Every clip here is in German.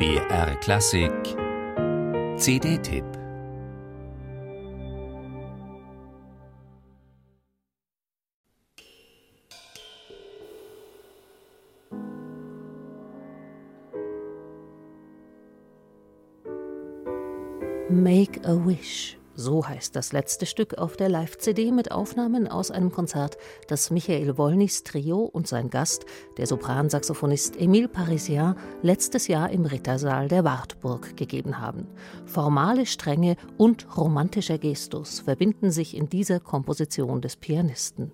BR Klassik CD-Tipp Make a Wish so heißt das letzte Stück auf der Live-CD mit Aufnahmen aus einem Konzert, das Michael Wollnys Trio und sein Gast, der Sopransaxophonist Emile Parisien, letztes Jahr im Rittersaal der Wartburg gegeben haben. Formale Stränge und romantischer Gestus verbinden sich in dieser Komposition des Pianisten.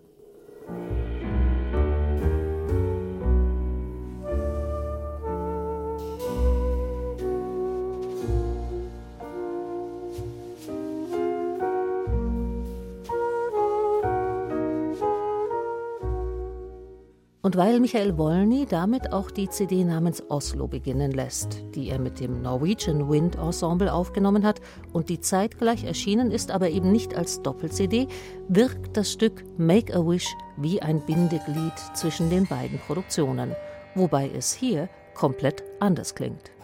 Und weil Michael Wolny damit auch die CD namens Oslo beginnen lässt, die er mit dem Norwegian Wind Ensemble aufgenommen hat und die zeitgleich erschienen ist, aber eben nicht als Doppel-CD, wirkt das Stück Make a Wish wie ein Bindeglied zwischen den beiden Produktionen, wobei es hier komplett anders klingt.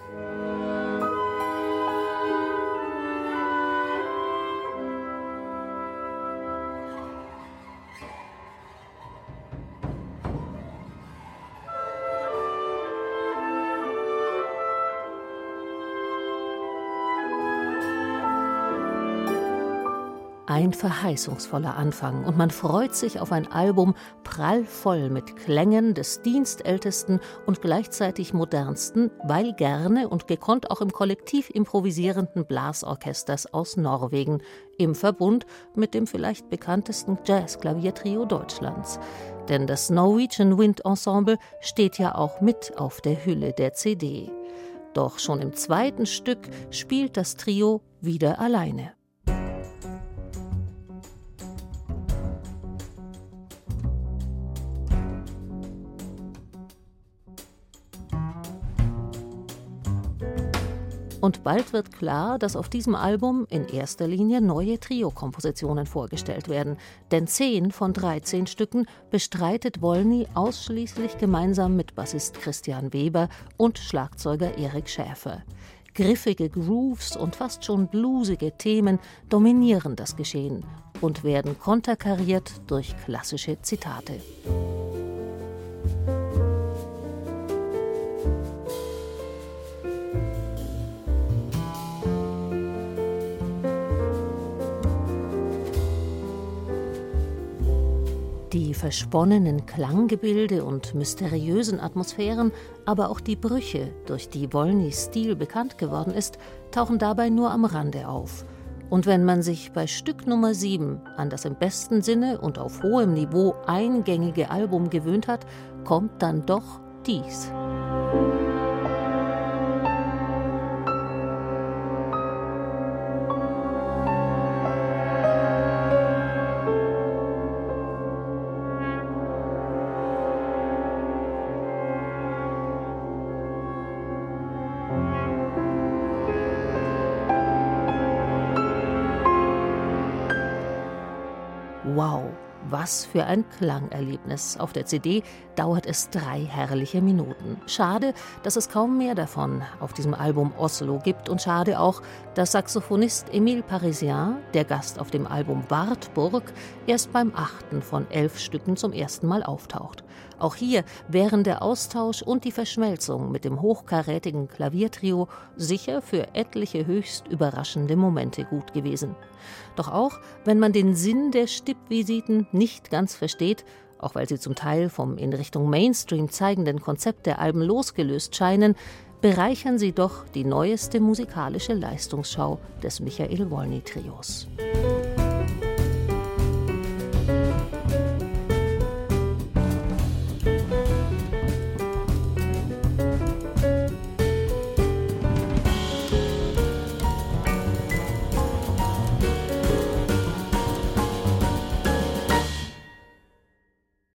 Ein verheißungsvoller Anfang und man freut sich auf ein Album prallvoll mit Klängen des dienstältesten und gleichzeitig modernsten, weil gerne und gekonnt auch im Kollektiv improvisierenden Blasorchesters aus Norwegen im Verbund mit dem vielleicht bekanntesten Jazzklaviertrio Deutschlands. Denn das Norwegian Wind Ensemble steht ja auch mit auf der Hülle der CD. Doch schon im zweiten Stück spielt das Trio wieder alleine. Und bald wird klar, dass auf diesem Album in erster Linie neue Trio-Kompositionen vorgestellt werden. Denn zehn von 13 Stücken bestreitet Wolny ausschließlich gemeinsam mit Bassist Christian Weber und Schlagzeuger Erik Schäfer. Griffige Grooves und fast schon bluesige Themen dominieren das Geschehen und werden konterkariert durch klassische Zitate. Versponnenen Klanggebilde und mysteriösen Atmosphären, aber auch die Brüche, durch die Wolnys Stil bekannt geworden ist, tauchen dabei nur am Rande auf. Und wenn man sich bei Stück Nummer 7 an das im besten Sinne und auf hohem Niveau eingängige Album gewöhnt hat, kommt dann doch dies. Was für ein Klangerlebnis. Auf der CD dauert es drei herrliche Minuten. Schade, dass es kaum mehr davon auf diesem Album Oslo gibt und schade auch, dass Saxophonist Emile Parisien, der Gast auf dem Album Wartburg, erst beim achten von elf Stücken zum ersten Mal auftaucht. Auch hier wären der Austausch und die Verschmelzung mit dem hochkarätigen Klaviertrio sicher für etliche höchst überraschende Momente gut gewesen. Doch auch, wenn man den Sinn der Stippvisiten nicht ganz versteht, auch weil sie zum Teil vom in Richtung Mainstream zeigenden Konzept der Alben losgelöst scheinen, bereichern sie doch die neueste musikalische Leistungsschau des Michael Wolny Trios.